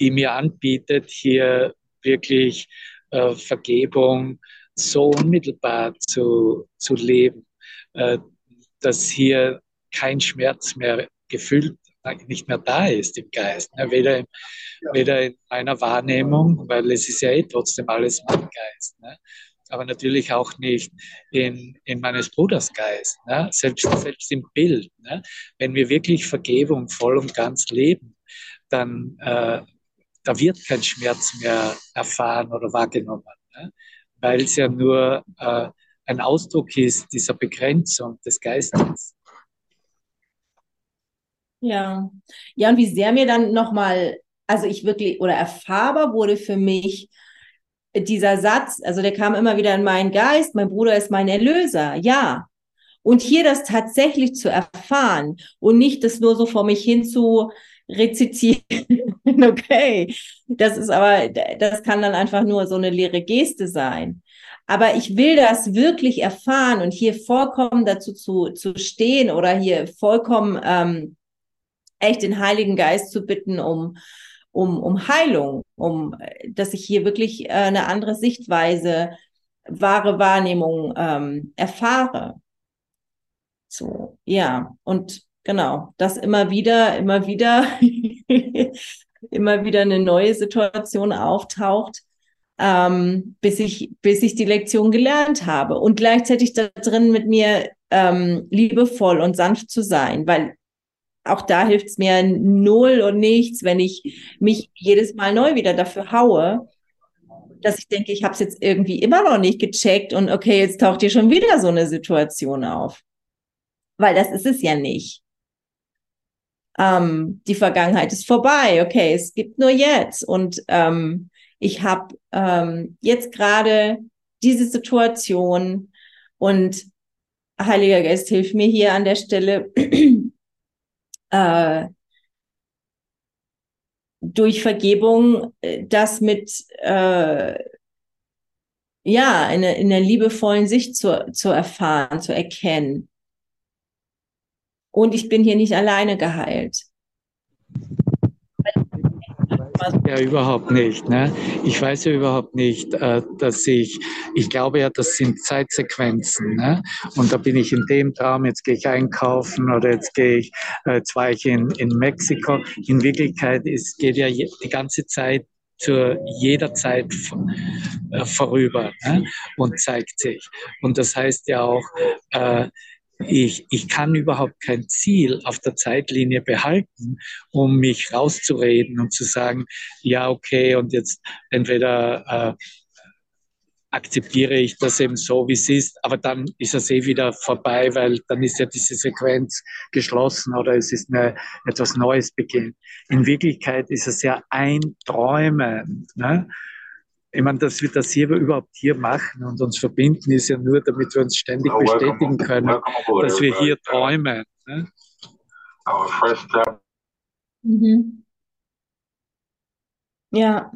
A: die mir anbietet, hier wirklich äh, Vergebung so unmittelbar zu, zu leben, äh, dass hier kein Schmerz mehr gefühlt nicht mehr da ist im Geist. Ne? Weder, in, weder in meiner Wahrnehmung, weil es ist ja eh trotzdem alles mein Geist. Ne? Aber natürlich auch nicht in, in meines Bruders Geist, ne? selbst, selbst im Bild. Ne? Wenn wir wirklich Vergebung voll und ganz leben, dann äh, da wird kein Schmerz mehr erfahren oder wahrgenommen, ne? weil es ja nur äh, ein Ausdruck ist dieser Begrenzung des Geistes.
B: Ja, ja, und wie sehr mir dann nochmal, also ich wirklich, oder erfahrbar wurde für mich, dieser Satz, also der kam immer wieder in meinen Geist, mein Bruder ist mein Erlöser, ja. Und hier das tatsächlich zu erfahren und nicht das nur so vor mich hin zu rezitieren, okay. Das ist aber, das kann dann einfach nur so eine leere Geste sein. Aber ich will das wirklich erfahren und hier vollkommen dazu zu, zu stehen oder hier vollkommen ähm, echt den Heiligen Geist zu bitten, um um, um Heilung, um, dass ich hier wirklich äh, eine andere Sichtweise, wahre Wahrnehmung ähm, erfahre. So, ja, und genau, das immer wieder, immer wieder, immer wieder eine neue Situation auftaucht, ähm, bis ich, bis ich die Lektion gelernt habe und gleichzeitig da drin mit mir ähm, liebevoll und sanft zu sein, weil auch da hilft es mir null und nichts, wenn ich mich jedes Mal neu wieder dafür haue, dass ich denke, ich habe es jetzt irgendwie immer noch nicht gecheckt und okay, jetzt taucht hier schon wieder so eine Situation auf. Weil das ist es ja nicht. Ähm, die Vergangenheit ist vorbei, okay, es gibt nur jetzt. Und ähm, ich habe ähm, jetzt gerade diese Situation und Heiliger Geist, hilf mir hier an der Stelle, äh, durch Vergebung äh, das mit äh, ja in, in einer liebevollen Sicht zu, zu erfahren, zu erkennen. Und ich bin hier nicht alleine geheilt.
A: Ja, überhaupt nicht. Ne? Ich weiß ja überhaupt nicht, äh, dass ich, ich glaube ja, das sind Zeitsequenzen. Ne? Und da bin ich in dem Traum, jetzt gehe ich einkaufen oder jetzt gehe ich, äh, jetzt war ich in, in Mexiko. In Wirklichkeit ist, geht ja die ganze Zeit zu jeder Zeit äh, vorüber ne? und zeigt sich. Und das heißt ja auch, äh, ich, ich kann überhaupt kein Ziel auf der Zeitlinie behalten, um mich rauszureden und zu sagen, ja, okay, und jetzt entweder äh, akzeptiere ich das eben so, wie es ist, aber dann ist es eh wieder vorbei, weil dann ist ja diese Sequenz geschlossen oder es ist eine, etwas Neues beginnt. In Wirklichkeit ist es ja ein Träumen. Ne? Ich meine, dass wir das hier überhaupt hier machen und uns verbinden, ist ja nur, damit wir uns ständig bestätigen können, dass wir hier träumen. Ne?
B: Mhm. Ja.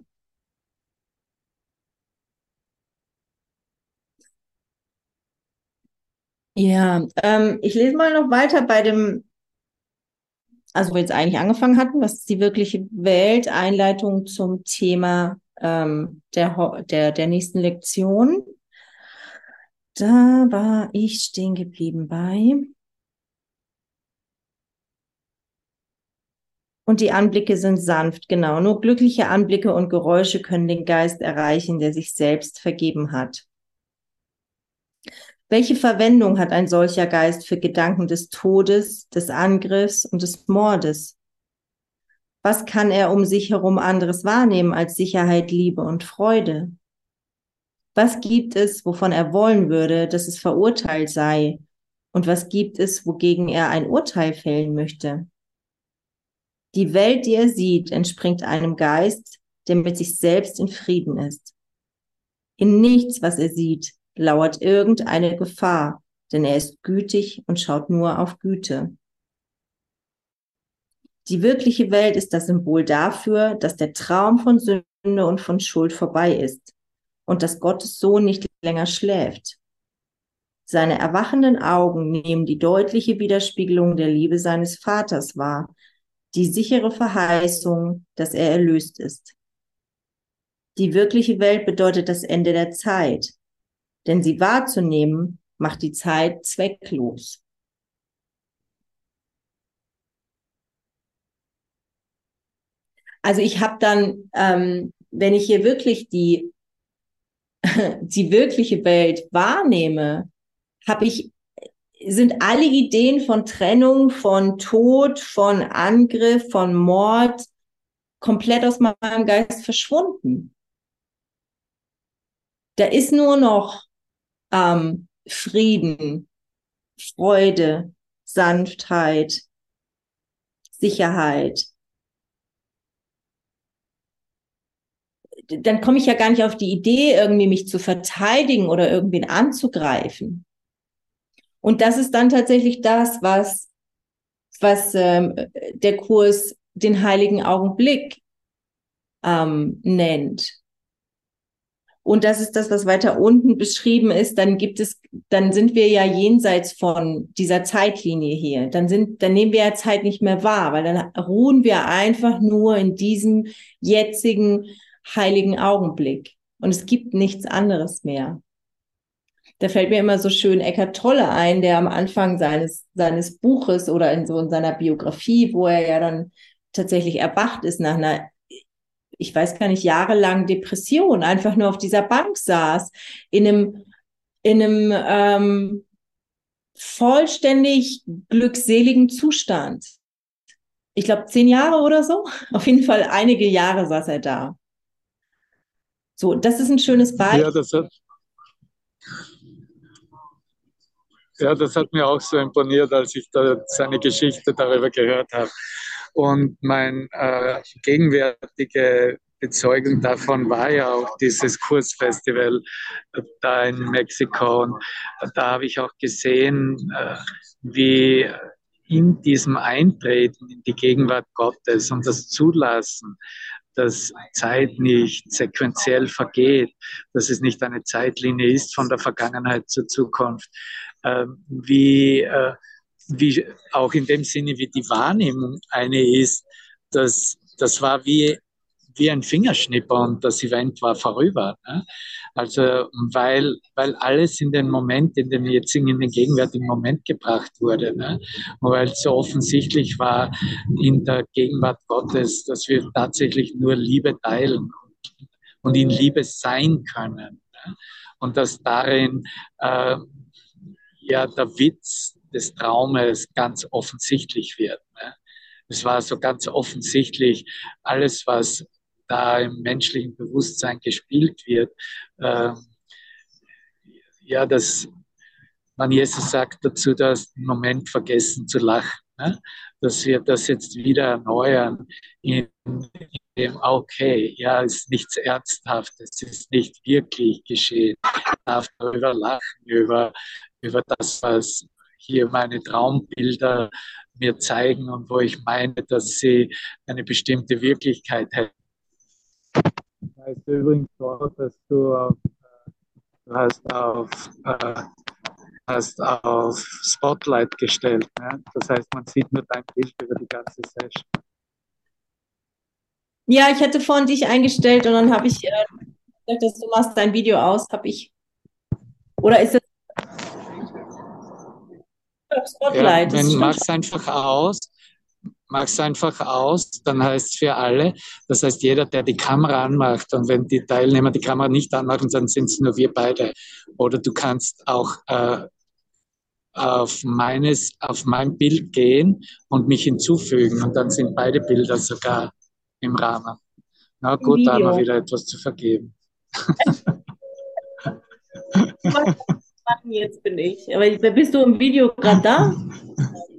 B: Ja, ähm, ich lese mal noch weiter bei dem, also wo wir jetzt eigentlich angefangen hatten, was ist die wirkliche Welt, Einleitung zum Thema ähm, der, der, der nächsten Lektion. Da war ich stehen geblieben bei. Und die Anblicke sind sanft, genau. Nur glückliche Anblicke und Geräusche können den Geist erreichen, der sich selbst vergeben hat. Welche Verwendung hat ein solcher Geist für Gedanken des Todes, des Angriffs und des Mordes? Was kann er um sich herum anderes wahrnehmen als Sicherheit, Liebe und Freude? Was gibt es, wovon er wollen würde, dass es verurteilt sei? Und was gibt es, wogegen er ein Urteil fällen möchte? Die Welt, die er sieht, entspringt einem Geist, der mit sich selbst in Frieden ist. In nichts, was er sieht, lauert irgendeine Gefahr, denn er ist gütig und schaut nur auf Güte. Die wirkliche Welt ist das Symbol dafür, dass der Traum von Sünde und von Schuld vorbei ist und dass Gottes Sohn nicht länger schläft. Seine erwachenden Augen nehmen die deutliche Widerspiegelung der Liebe seines Vaters wahr, die sichere Verheißung, dass er erlöst ist. Die wirkliche Welt bedeutet das Ende der Zeit, denn sie wahrzunehmen macht die Zeit zwecklos. Also ich habe dann, ähm, wenn ich hier wirklich die, die wirkliche Welt wahrnehme, habe ich, sind alle Ideen von Trennung, von Tod, von Angriff, von Mord komplett aus meinem Geist verschwunden. Da ist nur noch ähm, Frieden, Freude, Sanftheit, Sicherheit, dann komme ich ja gar nicht auf die Idee, irgendwie mich zu verteidigen oder irgendwen anzugreifen. Und das ist dann tatsächlich das, was, was ähm, der Kurs den heiligen Augenblick ähm, nennt. Und das ist das, was weiter unten beschrieben ist. Dann gibt es, dann sind wir ja jenseits von dieser Zeitlinie hier. Dann sind, dann nehmen wir ja Zeit nicht mehr wahr, weil dann ruhen wir einfach nur in diesem jetzigen heiligen Augenblick. Und es gibt nichts anderes mehr. Da fällt mir immer so schön Eckart Tolle ein, der am Anfang seines, seines Buches oder in so in seiner Biografie, wo er ja dann tatsächlich erwacht ist nach einer, ich weiß gar nicht, jahrelang Depression, einfach nur auf dieser Bank saß, in einem, in einem ähm, vollständig glückseligen Zustand. Ich glaube, zehn Jahre oder so. Auf jeden Fall einige Jahre saß er da. So, das ist ein schönes Beispiel.
A: Ja, das hat, ja, das hat mir auch so imponiert, als ich da seine Geschichte darüber gehört habe. Und mein äh, gegenwärtige Bezeugung davon war ja auch dieses Kursfestival äh, da in Mexiko. Und da habe ich auch gesehen, äh, wie in diesem Eintreten in die Gegenwart Gottes und das Zulassen dass Zeit nicht sequenziell vergeht, dass es nicht eine Zeitlinie ist von der Vergangenheit zur Zukunft, äh, wie, äh, wie auch in dem Sinne, wie die Wahrnehmung eine ist, dass das war wie, wie ein Fingerschnipper und das Event war vorüber. Ne? Also weil, weil alles in den Moment, in den jetzigen, in den gegenwärtigen Moment gebracht wurde. Ne? Und weil es so offensichtlich war in der Gegenwart Gottes, dass wir tatsächlich nur Liebe teilen und in Liebe sein können. Ne? Und dass darin äh, ja der Witz des Traumes ganz offensichtlich wird. Ne? Es war so ganz offensichtlich, alles, was da im menschlichen Bewusstsein gespielt wird. Äh, ja, dass man Jesus sagt dazu, dass im Moment vergessen zu lachen, ne? dass wir das jetzt wieder erneuern in, in dem, okay, ja, es ist nichts Ernsthaftes, es ist nicht wirklich geschehen. Ich darf darüber lachen, über, über das, was hier meine Traumbilder mir zeigen und wo ich meine, dass sie eine bestimmte Wirklichkeit hätten heißt übrigens dort, dass du auf, äh, du hast auf, äh, hast auf Spotlight gestellt. Ne? Das heißt, man sieht nur dein Bild über die ganze Session.
B: Ja, ich hatte vorhin dich eingestellt und dann habe ich äh, gesagt, dass du machst dein Video aus, habe ich. Oder ist das
A: Spotlight? Ja, wenn, mach es einfach aus mach es einfach aus, dann heißt es für alle. Das heißt, jeder, der die Kamera anmacht und wenn die Teilnehmer die Kamera nicht anmachen, dann sind es nur wir beide. Oder du kannst auch äh, auf, meines, auf mein Bild gehen und mich hinzufügen und dann sind beide Bilder sogar im Rahmen. Na gut, Video. da haben wir wieder etwas zu vergeben.
B: Jetzt bin ich. Aber bist du im Video gerade da?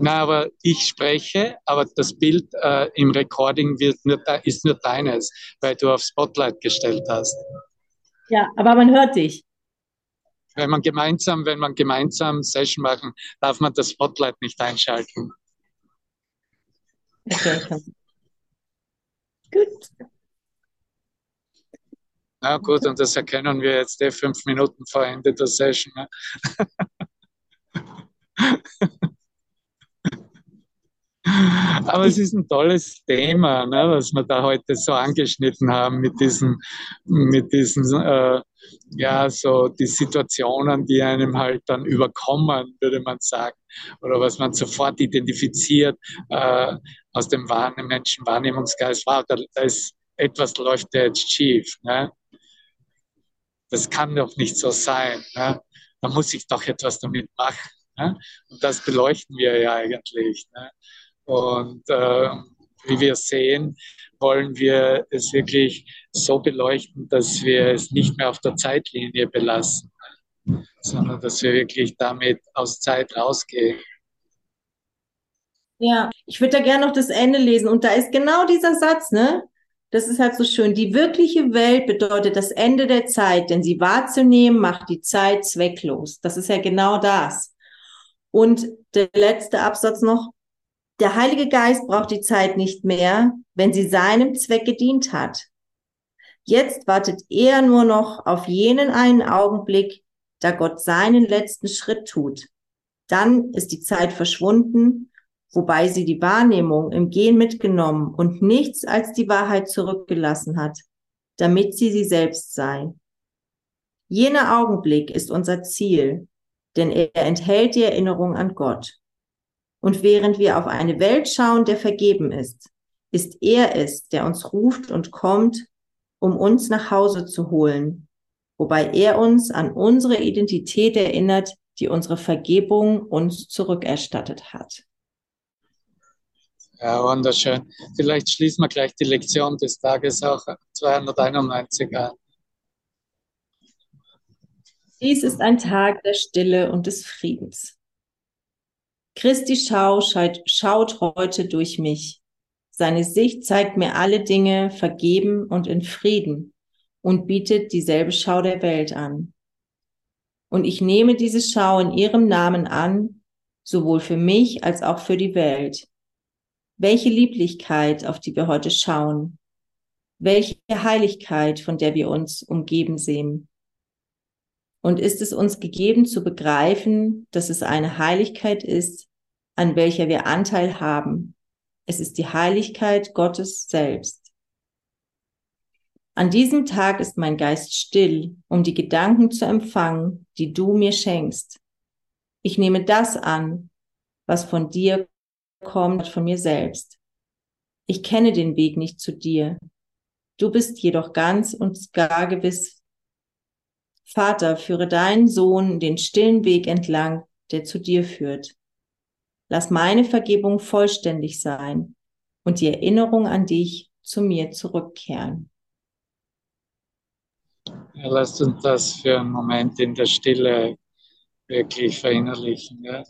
A: Na, aber ich spreche, aber das Bild äh, im Recording wird nur, ist nur deines, weil du auf Spotlight gestellt hast.
B: Ja, aber man hört dich.
A: Wenn man gemeinsam, wenn man gemeinsam Session machen, darf man das Spotlight nicht einschalten. Okay. Gut. Na gut, und das erkennen wir jetzt eh fünf Minuten vor Ende der Session. Ne? Aber es ist ein tolles Thema, ne, was wir da heute so angeschnitten haben mit diesen, mit diesen, äh, ja, so die Situationen, die einem halt dann überkommen, würde man sagen, oder was man sofort identifiziert äh, aus dem Wahrnehm Menschenwahrnehmungsgeist. Wow, da, da ist etwas läuft da jetzt schief. Ne? Das kann doch nicht so sein. Ne? Da muss ich doch etwas damit machen. Ne? Und das beleuchten wir ja eigentlich. Ne? Und äh, wie wir sehen, wollen wir es wirklich so beleuchten, dass wir es nicht mehr auf der Zeitlinie belassen, sondern dass wir wirklich damit aus Zeit rausgehen.
B: Ja, ich würde da gerne noch das Ende lesen. Und da ist genau dieser Satz, ne? Das ist halt so schön. Die wirkliche Welt bedeutet das Ende der Zeit, denn sie wahrzunehmen macht die Zeit zwecklos. Das ist ja genau das. Und der letzte Absatz noch. Der Heilige Geist braucht die Zeit nicht mehr, wenn sie seinem Zweck gedient hat. Jetzt wartet er nur noch auf jenen einen Augenblick, da Gott seinen letzten Schritt tut. Dann ist die Zeit verschwunden, wobei sie die Wahrnehmung im Gehen mitgenommen und nichts als die Wahrheit zurückgelassen hat, damit sie sie selbst sei. Jener Augenblick ist unser Ziel, denn er enthält die Erinnerung an Gott. Und während wir auf eine Welt schauen, der vergeben ist, ist er es, der uns ruft und kommt, um uns nach Hause zu holen, wobei er uns an unsere Identität erinnert, die unsere Vergebung uns zurückerstattet hat.
A: Ja, wunderschön. Vielleicht schließen wir gleich die Lektion des Tages auch 291 an.
B: Dies ist ein Tag der Stille und des Friedens. Christi Schau schaut heute durch mich. Seine Sicht zeigt mir alle Dinge vergeben und in Frieden und bietet dieselbe Schau der Welt an. Und ich nehme diese Schau in ihrem Namen an, sowohl für mich als auch für die Welt. Welche Lieblichkeit, auf die wir heute schauen. Welche Heiligkeit, von der wir uns umgeben sehen. Und ist es uns gegeben zu begreifen, dass es eine Heiligkeit ist, an welcher wir Anteil haben. Es ist die Heiligkeit Gottes selbst. An diesem Tag ist mein Geist still, um die Gedanken zu empfangen, die du mir schenkst. Ich nehme das an, was von dir kommt, von mir selbst. Ich kenne den Weg nicht zu dir. Du bist jedoch ganz und gar gewiss. Vater, führe deinen Sohn den stillen Weg entlang, der zu dir führt. Lass meine Vergebung vollständig sein und die Erinnerung an dich zu mir zurückkehren.
A: Ja, lasst uns das für einen Moment in der Stille wirklich verinnerlichen. Ja?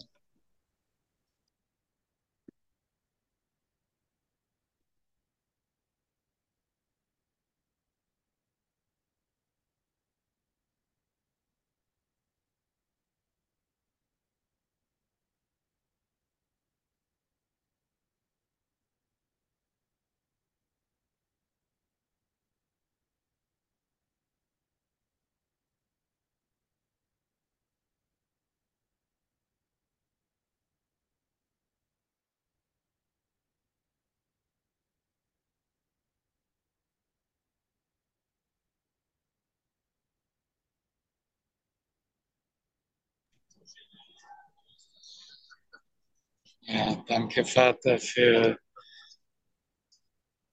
A: Ja, danke, Vater, für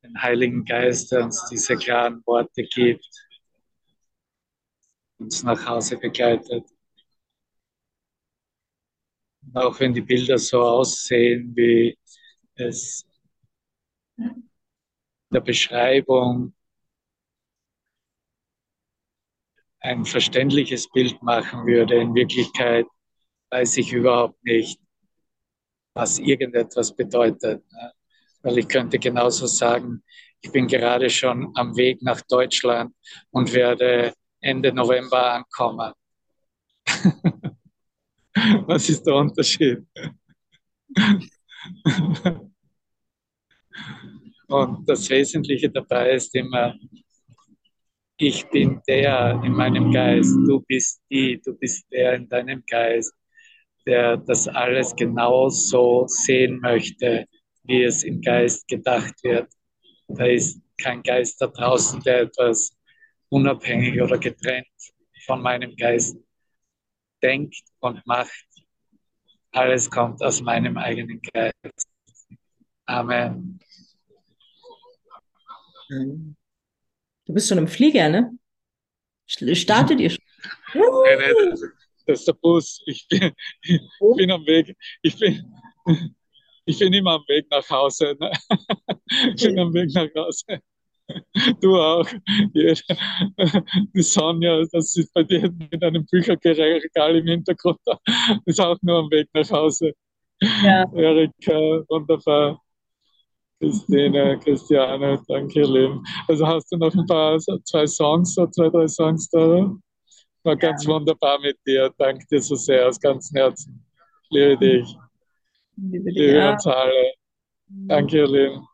A: den Heiligen Geist, der uns diese klaren Worte gibt, uns nach Hause begleitet. Und auch wenn die Bilder so aussehen, wie es der Beschreibung ein verständliches Bild machen würde, in Wirklichkeit weiß ich überhaupt nicht, was irgendetwas bedeutet. Ne? Weil ich könnte genauso sagen, ich bin gerade schon am Weg nach Deutschland und werde Ende November ankommen. Was ist der Unterschied? Und das Wesentliche dabei ist immer, ich bin der in meinem Geist, du bist die, du bist der in deinem Geist, der das alles genau so sehen möchte, wie es im Geist gedacht wird. Da ist kein Geist da draußen, der etwas unabhängig oder getrennt von meinem Geist denkt und macht. Alles kommt aus meinem eigenen Geist. Amen.
B: Du bist schon im Flieger, ne? Startet ihr schon?
A: Das ist der Bus. Ich bin, ich bin am Weg. Ich bin, ich bin immer am Weg nach Hause. Ne? Ich bin am Weg nach Hause. Du auch. Die Sonja, das ist bei dir mit einem Bücherregal im Hintergrund, ist auch nur am Weg nach Hause. Ja. Erika, wunderbar. Christine, Christiane, danke, ihr Lieben. Also hast du noch ein paar, zwei Songs, so zwei, drei Songs da? War ganz wunderbar mit dir. Danke dir so sehr aus ganzem Herzen. Liebe dich. Liebe, Liebe uns alle. Danke, Lieben.